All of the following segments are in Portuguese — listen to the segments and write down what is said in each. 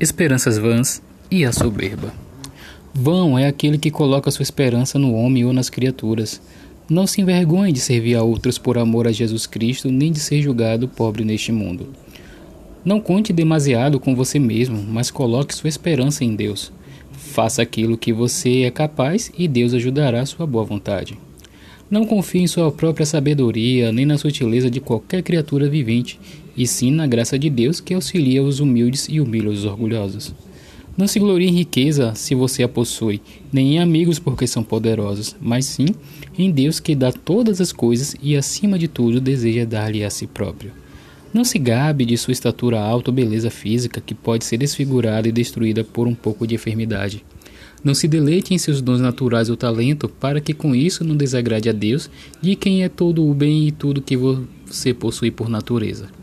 esperanças vãs e a soberba. Vão é aquele que coloca sua esperança no homem ou nas criaturas. Não se envergonhe de servir a outros por amor a Jesus Cristo, nem de ser julgado pobre neste mundo. Não conte demasiado com você mesmo, mas coloque sua esperança em Deus. Faça aquilo que você é capaz e Deus ajudará sua boa vontade. Não confie em sua própria sabedoria, nem na sutileza de qualquer criatura vivente, e sim na graça de Deus que auxilia os humildes e humilha os orgulhosos. Não se glorie em riqueza se você a possui, nem em amigos porque são poderosos, mas sim em Deus que dá todas as coisas e, acima de tudo, deseja dar-lhe a si próprio. Não se gabe de sua estatura alta ou beleza física que pode ser desfigurada e destruída por um pouco de enfermidade. Não se deleite em seus dons naturais ou talento, para que com isso não desagrade a Deus, de quem é todo o bem e tudo que você possui por natureza.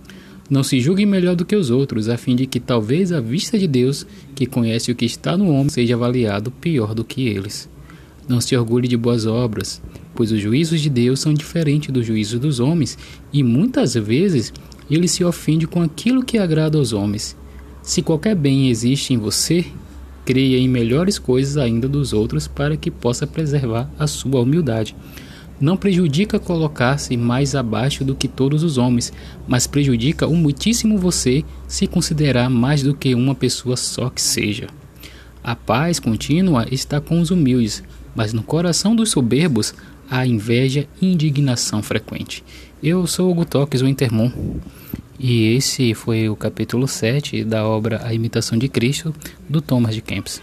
Não se julgue melhor do que os outros, a fim de que talvez a vista de Deus, que conhece o que está no homem, seja avaliado pior do que eles. Não se orgulhe de boas obras, pois os juízos de Deus são diferentes dos juízos dos homens, e muitas vezes ele se ofende com aquilo que agrada aos homens. Se qualquer bem existe em você, creia em melhores coisas ainda dos outros para que possa preservar a sua humildade. Não prejudica colocar-se mais abaixo do que todos os homens, mas prejudica o muitíssimo você se considerar mais do que uma pessoa só que seja. A paz contínua está com os humildes, mas no coração dos soberbos há inveja e indignação frequente. Eu sou Hugo Toques, o Intermon. E esse foi o capítulo 7 da obra A Imitação de Cristo, do Thomas de Kempis.